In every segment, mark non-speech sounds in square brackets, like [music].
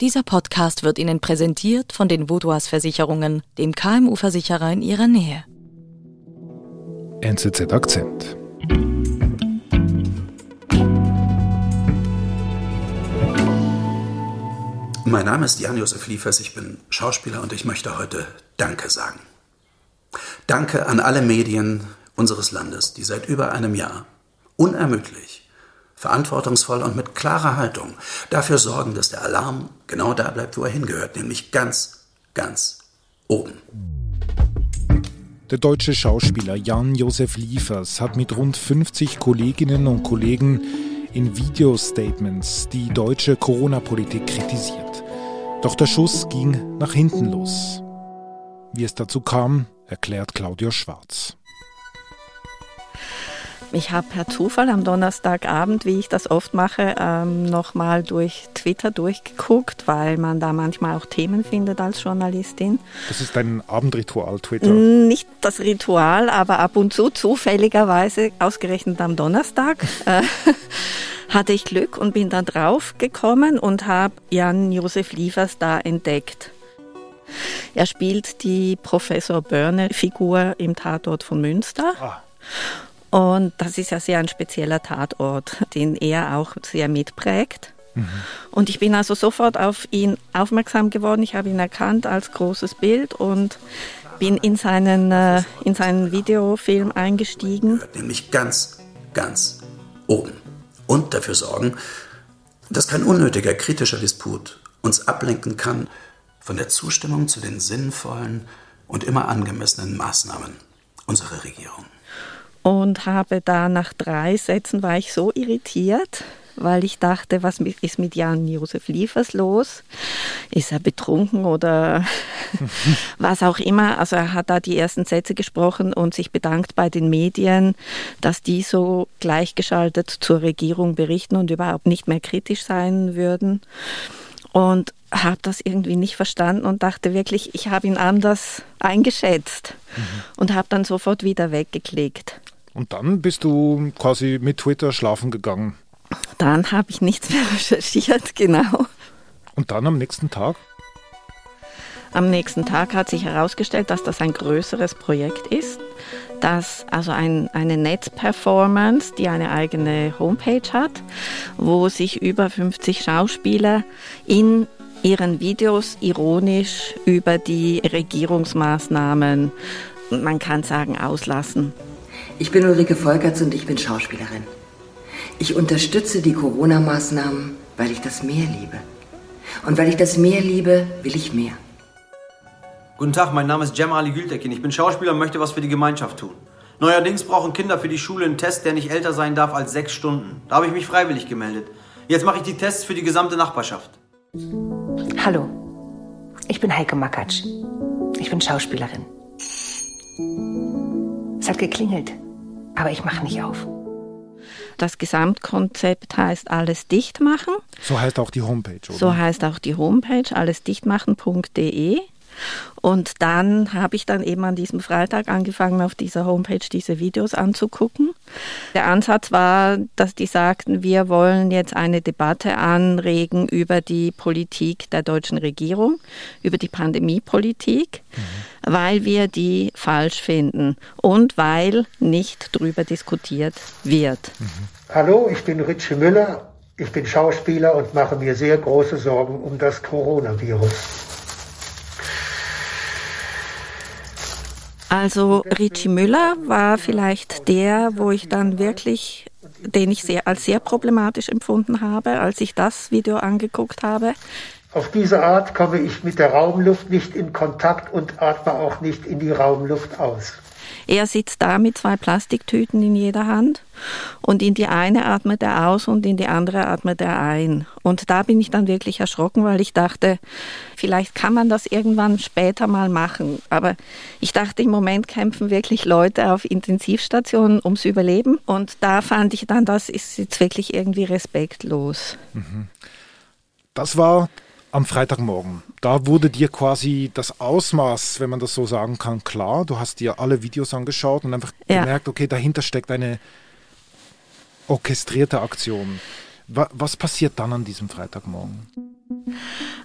Dieser Podcast wird Ihnen präsentiert von den Vodouas Versicherungen, dem KMU-Versicherer in Ihrer Nähe. NZZ Akzent. Mein Name ist Jan-Josef Liefers, ich bin Schauspieler und ich möchte heute Danke sagen. Danke an alle Medien unseres Landes, die seit über einem Jahr unermüdlich verantwortungsvoll und mit klarer Haltung dafür sorgen, dass der Alarm genau da bleibt, wo er hingehört, nämlich ganz, ganz oben. Der deutsche Schauspieler Jan-Josef Liefers hat mit rund 50 Kolleginnen und Kollegen in Videostatements die deutsche Corona-Politik kritisiert. Doch der Schuss ging nach hinten los. Wie es dazu kam, erklärt Claudia Schwarz. Ich habe per Zufall am Donnerstagabend, wie ich das oft mache, ähm, nochmal durch Twitter durchgeguckt, weil man da manchmal auch Themen findet als Journalistin. Das ist ein Abendritual, Twitter? Nicht das Ritual, aber ab und zu zufälligerweise, ausgerechnet am Donnerstag, [laughs] äh, hatte ich Glück und bin dann drauf gekommen und habe Jan-Josef Liefers da entdeckt. Er spielt die Professor Börne-Figur im Tatort von Münster. Ah. Und das ist ja sehr ein spezieller Tatort, den er auch sehr mitprägt. Mhm. Und ich bin also sofort auf ihn aufmerksam geworden. Ich habe ihn erkannt als großes Bild und bin in seinen, äh, in seinen Videofilm eingestiegen. Nämlich ganz, ganz oben. Und dafür sorgen, dass kein unnötiger kritischer Disput uns ablenken kann von der Zustimmung zu den sinnvollen und immer angemessenen Maßnahmen unserer Regierung und habe da nach drei Sätzen war ich so irritiert, weil ich dachte, was ist mit Jan Josef Liefers los? Ist er betrunken oder [laughs] was auch immer? Also er hat da die ersten Sätze gesprochen und sich bedankt bei den Medien, dass die so gleichgeschaltet zur Regierung berichten und überhaupt nicht mehr kritisch sein würden. Und habe das irgendwie nicht verstanden und dachte wirklich, ich habe ihn anders eingeschätzt mhm. und habe dann sofort wieder weggeklickt. Und dann bist du quasi mit Twitter schlafen gegangen. Dann habe ich nichts mehr recherchiert, [laughs] genau. Und dann am nächsten Tag? Am nächsten Tag hat sich herausgestellt, dass das ein größeres Projekt ist, dass also ein, eine Netzperformance, die eine eigene Homepage hat, wo sich über 50 Schauspieler in ihren Videos ironisch über die Regierungsmaßnahmen, man kann sagen, auslassen. Ich bin Ulrike Volkerts und ich bin Schauspielerin. Ich unterstütze die Corona-Maßnahmen, weil ich das Meer liebe. Und weil ich das Meer liebe, will ich mehr. Guten Tag, mein Name ist Cem Ali Gültekin. Ich bin Schauspieler und möchte was für die Gemeinschaft tun. Neuerdings brauchen Kinder für die Schule einen Test, der nicht älter sein darf als sechs Stunden. Da habe ich mich freiwillig gemeldet. Jetzt mache ich die Tests für die gesamte Nachbarschaft. Hallo, ich bin Heike Makatsch. Ich bin Schauspielerin. Hat geklingelt aber ich mache nicht auf. Das Gesamtkonzept heißt alles dicht machen. So heißt auch die Homepage, oder? So heißt auch die Homepage allesdichtmachen.de. Und dann habe ich dann eben an diesem Freitag angefangen, auf dieser Homepage diese Videos anzugucken. Der Ansatz war, dass die sagten, wir wollen jetzt eine Debatte anregen über die Politik der deutschen Regierung, über die Pandemiepolitik, mhm. weil wir die falsch finden und weil nicht darüber diskutiert wird. Mhm. Hallo, ich bin Richie Müller. Ich bin Schauspieler und mache mir sehr große Sorgen um das Coronavirus. Also Richie Müller war vielleicht der, wo ich dann wirklich, den ich sehr, als sehr problematisch empfunden habe, als ich das Video angeguckt habe. Auf diese Art komme ich mit der Raumluft nicht in Kontakt und atme auch nicht in die Raumluft aus. Er sitzt da mit zwei Plastiktüten in jeder Hand und in die eine atmet er aus und in die andere atmet er ein. Und da bin ich dann wirklich erschrocken, weil ich dachte, vielleicht kann man das irgendwann später mal machen. Aber ich dachte, im Moment kämpfen wirklich Leute auf Intensivstationen ums Überleben. Und da fand ich dann, das ist jetzt wirklich irgendwie respektlos. Mhm. Das war am Freitagmorgen. Da wurde dir quasi das Ausmaß, wenn man das so sagen kann, klar. Du hast dir alle Videos angeschaut und einfach ja. gemerkt, okay, dahinter steckt eine orchestrierte Aktion. Was passiert dann an diesem Freitagmorgen?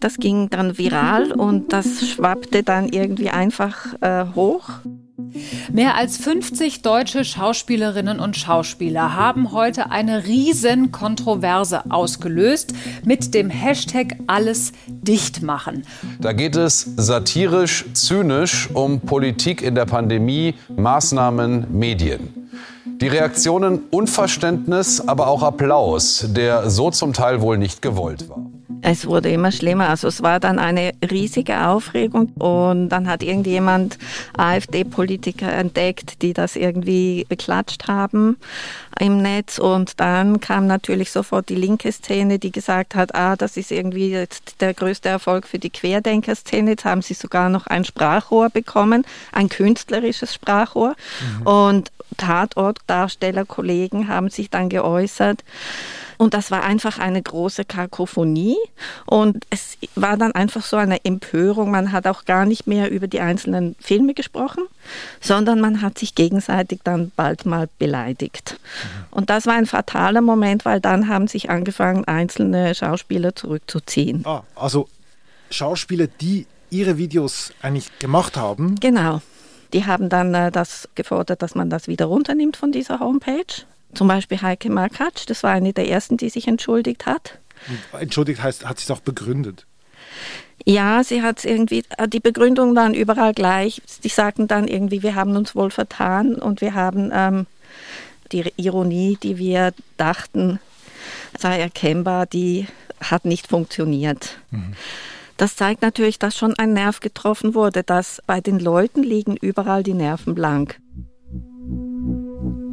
Das ging dann viral und das schwappte dann irgendwie einfach äh, hoch. Mehr als 50 deutsche Schauspielerinnen und Schauspieler haben heute eine riesen Kontroverse ausgelöst mit dem Hashtag alles dicht machen. Da geht es satirisch, zynisch um Politik in der Pandemie, Maßnahmen, Medien. Die Reaktionen Unverständnis, aber auch Applaus, der so zum Teil wohl nicht gewollt war. Es wurde immer schlimmer. Also es war dann eine riesige Aufregung und dann hat irgendjemand AfD-Politiker entdeckt, die das irgendwie beklatscht haben im Netz und dann kam natürlich sofort die linke Szene, die gesagt hat, ah, das ist irgendwie jetzt der größte Erfolg für die Querdenker-Szene. Jetzt haben sie sogar noch ein Sprachrohr bekommen, ein künstlerisches Sprachrohr mhm. und Tatortdarstellerkollegen haben sich dann geäußert. Und das war einfach eine große Kakophonie. Und es war dann einfach so eine Empörung. Man hat auch gar nicht mehr über die einzelnen Filme gesprochen, sondern man hat sich gegenseitig dann bald mal beleidigt. Mhm. Und das war ein fataler Moment, weil dann haben sich angefangen, einzelne Schauspieler zurückzuziehen. Ah, also Schauspieler, die ihre Videos eigentlich gemacht haben. Genau. Die haben dann äh, das gefordert, dass man das wieder runternimmt von dieser Homepage. Zum Beispiel Heike Markatsch, das war eine der ersten, die sich entschuldigt hat. Entschuldigt heißt, hat sie es auch begründet? Ja, sie hat irgendwie, die Begründung dann überall gleich. Die sagten dann irgendwie, wir haben uns wohl vertan und wir haben ähm, die Ironie, die wir dachten, sei erkennbar, die hat nicht funktioniert. Mhm. Das zeigt natürlich, dass schon ein Nerv getroffen wurde, dass bei den Leuten liegen überall die Nerven blank.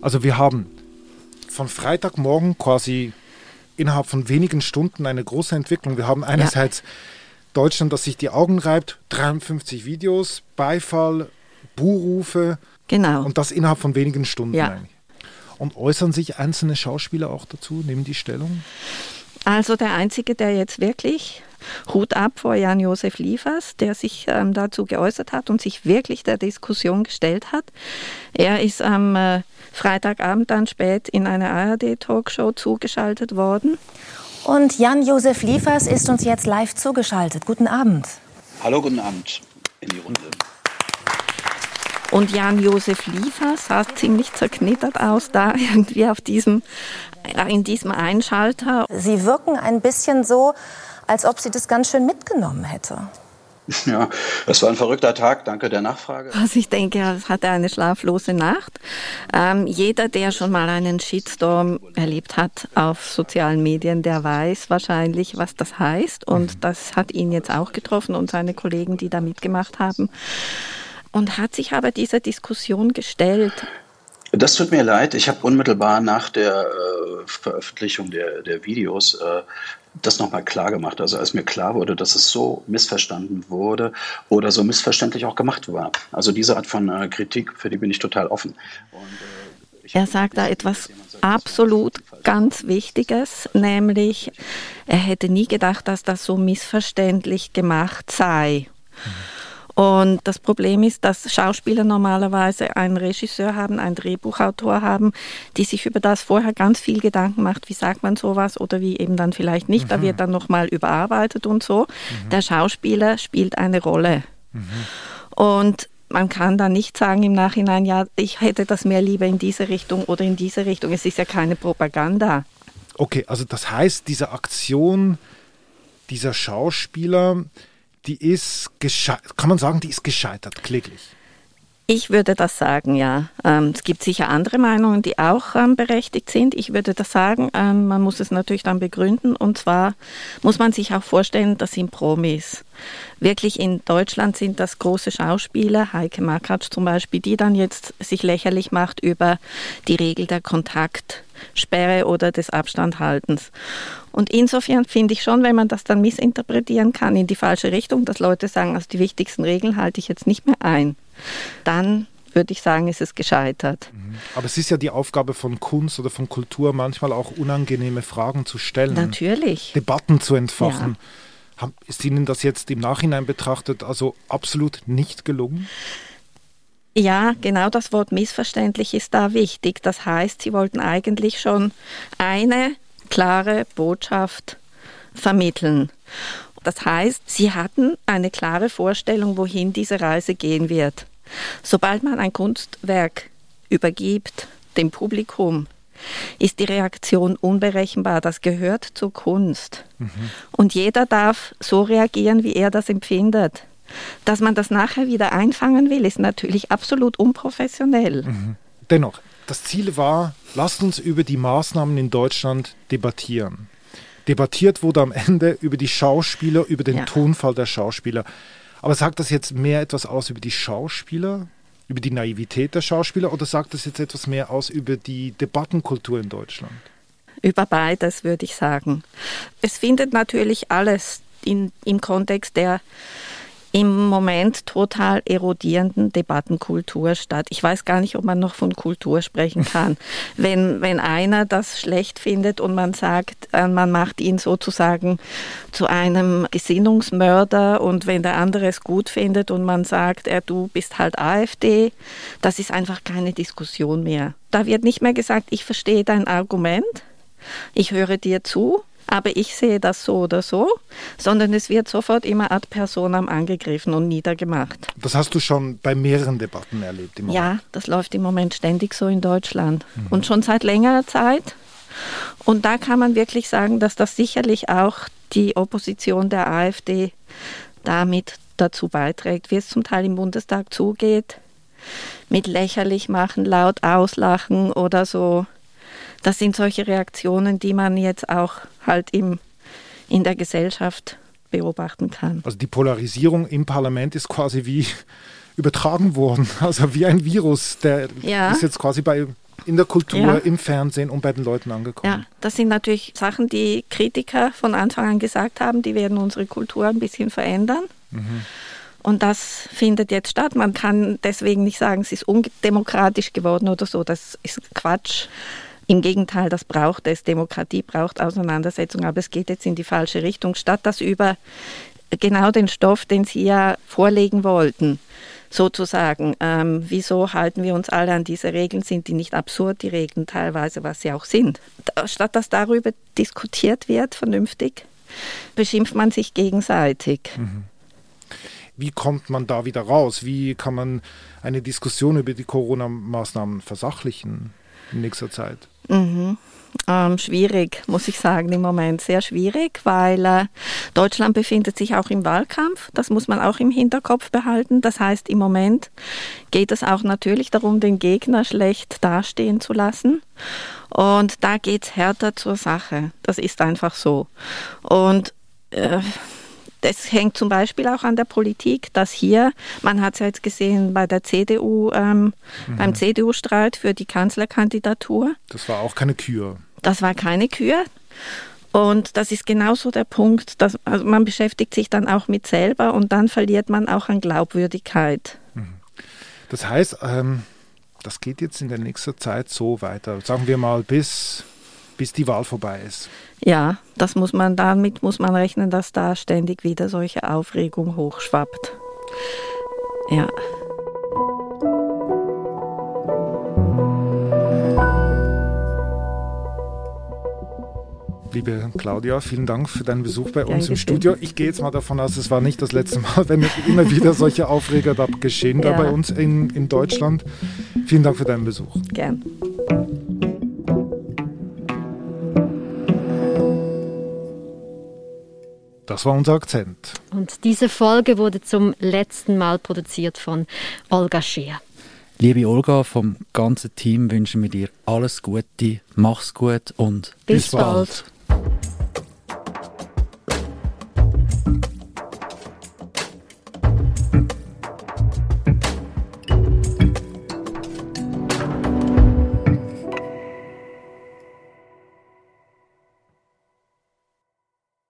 Also wir haben von Freitagmorgen quasi innerhalb von wenigen Stunden eine große Entwicklung. Wir haben einerseits ja. Deutschland, das sich die Augen reibt, 53 Videos, Beifall, Buhrufe. Genau. Und das innerhalb von wenigen Stunden ja. eigentlich. Und äußern sich einzelne Schauspieler auch dazu, nehmen die Stellung? Also der Einzige, der jetzt wirklich Hut ab vor Jan-Josef Liefers, der sich ähm, dazu geäußert hat und sich wirklich der Diskussion gestellt hat. Er ist am äh, Freitagabend dann spät in eine ARD-Talkshow zugeschaltet worden. Und Jan-Josef Liefers ist uns jetzt live zugeschaltet. Guten Abend. Hallo, guten Abend in die Runde. Und Jan-Josef Liefers sah ziemlich zerknittert aus da [laughs] irgendwie auf diesem, in diesem Einschalter. Sie wirken ein bisschen so, als ob sie das ganz schön mitgenommen hätte. [laughs] Ja, das war ein verrückter Tag. Danke der Nachfrage. Also ich denke, er hatte eine schlaflose Nacht. Ähm, jeder, der schon mal einen Shitstorm erlebt hat auf sozialen Medien, der weiß wahrscheinlich, was das heißt. Und mhm. das hat ihn jetzt auch getroffen und seine Kollegen, die da mitgemacht haben. Und hat sich aber dieser Diskussion gestellt. Das tut mir leid. Ich habe unmittelbar nach der äh, Veröffentlichung der, der Videos äh, das nochmal klar gemacht. Also als mir klar wurde, dass es so missverstanden wurde oder so missverständlich auch gemacht war. Also diese Art von äh, Kritik, für die bin ich total offen. Und, äh, er sagt da etwas absolut ganz Wichtiges, nämlich er hätte nie gedacht, dass das so missverständlich gemacht sei. Mhm. Und das Problem ist, dass Schauspieler normalerweise einen Regisseur haben, einen Drehbuchautor haben, die sich über das vorher ganz viel Gedanken macht, wie sagt man sowas oder wie eben dann vielleicht nicht. Mhm. Da wird dann nochmal überarbeitet und so. Mhm. Der Schauspieler spielt eine Rolle. Mhm. Und man kann da nicht sagen im Nachhinein, ja, ich hätte das mehr lieber in diese Richtung oder in diese Richtung. Es ist ja keine Propaganda. Okay, also das heißt, diese Aktion dieser Schauspieler, die ist, kann man sagen, die ist gescheitert, kläglich. Ich würde das sagen, ja. Ähm, es gibt sicher andere Meinungen, die auch ähm, berechtigt sind. Ich würde das sagen, ähm, man muss es natürlich dann begründen. Und zwar muss man sich auch vorstellen, das sind Promis. Wirklich in Deutschland sind das große Schauspieler, Heike Makatsch zum Beispiel, die dann jetzt sich lächerlich macht über die Regel der Kontaktsperre oder des Abstandhaltens. Und insofern finde ich schon, wenn man das dann missinterpretieren kann in die falsche Richtung, dass Leute sagen, also die wichtigsten Regeln halte ich jetzt nicht mehr ein dann würde ich sagen, ist es gescheitert. Mhm. Aber es ist ja die Aufgabe von Kunst oder von Kultur, manchmal auch unangenehme Fragen zu stellen. Natürlich. Debatten zu entfachen. Ja. Ist Ihnen das jetzt im Nachhinein betrachtet also absolut nicht gelungen? Ja, genau das Wort missverständlich ist da wichtig. Das heißt, Sie wollten eigentlich schon eine klare Botschaft vermitteln. Das heißt, sie hatten eine klare Vorstellung, wohin diese Reise gehen wird. Sobald man ein Kunstwerk übergibt dem Publikum, ist die Reaktion unberechenbar. Das gehört zur Kunst. Mhm. Und jeder darf so reagieren, wie er das empfindet. Dass man das nachher wieder einfangen will, ist natürlich absolut unprofessionell. Mhm. Dennoch, das Ziel war, lasst uns über die Maßnahmen in Deutschland debattieren. Debattiert wurde am Ende über die Schauspieler, über den ja. Tonfall der Schauspieler. Aber sagt das jetzt mehr etwas aus über die Schauspieler, über die Naivität der Schauspieler oder sagt das jetzt etwas mehr aus über die Debattenkultur in Deutschland? Über beides würde ich sagen. Es findet natürlich alles in, im Kontext der im Moment total erodierenden Debattenkultur statt. Ich weiß gar nicht, ob man noch von Kultur sprechen kann. [laughs] wenn, wenn einer das schlecht findet und man sagt, äh, man macht ihn sozusagen zu einem Gesinnungsmörder und wenn der andere es gut findet und man sagt, er, du bist halt AfD, das ist einfach keine Diskussion mehr. Da wird nicht mehr gesagt, ich verstehe dein Argument, ich höre dir zu, aber ich sehe das so oder so, sondern es wird sofort immer ad personam angegriffen und niedergemacht. Das hast du schon bei mehreren Debatten erlebt im Moment? Ja, das läuft im Moment ständig so in Deutschland mhm. und schon seit längerer Zeit. Und da kann man wirklich sagen, dass das sicherlich auch die Opposition der AfD damit dazu beiträgt, wie es zum Teil im Bundestag zugeht, mit lächerlich machen, laut auslachen oder so das sind solche Reaktionen, die man jetzt auch halt im, in der Gesellschaft beobachten kann. Also die Polarisierung im Parlament ist quasi wie übertragen worden, [laughs] also wie ein Virus, der ja. ist jetzt quasi bei in der Kultur, ja. im Fernsehen und bei den Leuten angekommen. Ja, das sind natürlich Sachen, die Kritiker von Anfang an gesagt haben, die werden unsere Kultur ein bisschen verändern. Mhm. Und das findet jetzt statt. Man kann deswegen nicht sagen, es ist undemokratisch geworden oder so. Das ist Quatsch. Im Gegenteil, das braucht es. Demokratie braucht Auseinandersetzung, aber es geht jetzt in die falsche Richtung. Statt das über genau den Stoff, den Sie ja vorlegen wollten, sozusagen, ähm, wieso halten wir uns alle an diese Regeln? Sind die nicht absurd, die Regeln teilweise, was sie auch sind? Statt dass darüber diskutiert wird, vernünftig, beschimpft man sich gegenseitig. Mhm. Wie kommt man da wieder raus? Wie kann man eine Diskussion über die Corona-Maßnahmen versachlichen in nächster Zeit? Mhm. Ähm, schwierig, muss ich sagen, im Moment sehr schwierig, weil äh, Deutschland befindet sich auch im Wahlkampf. Das muss man auch im Hinterkopf behalten. Das heißt, im Moment geht es auch natürlich darum, den Gegner schlecht dastehen zu lassen. Und da geht es härter zur Sache. Das ist einfach so. Und äh, das hängt zum Beispiel auch an der Politik, dass hier, man hat es ja jetzt gesehen bei der CDU, ähm, mhm. beim CDU-Streit für die Kanzlerkandidatur. Das war auch keine Kür. Das war keine Kür. Und das ist genauso der Punkt, dass also man beschäftigt sich dann auch mit selber und dann verliert man auch an Glaubwürdigkeit. Mhm. Das heißt, ähm, das geht jetzt in der nächsten Zeit so weiter. Sagen wir mal bis bis die Wahl vorbei ist. Ja, das muss man damit muss man rechnen, dass da ständig wieder solche Aufregung hochschwappt. Ja. Liebe Claudia, vielen Dank für deinen Besuch bei uns im Studio. Ich gehe jetzt mal davon aus, es war nicht das letzte Mal, [laughs] wenn immer wieder solche Aufreger da geschehen ja. da bei uns in, in Deutschland. Vielen Dank für deinen Besuch. Gern. Das war unser Akzent. Und diese Folge wurde zum letzten Mal produziert von Olga Scheer. Liebe Olga, vom ganzen Team wünschen wir dir alles Gute, mach's gut und bis, bis bald. bald.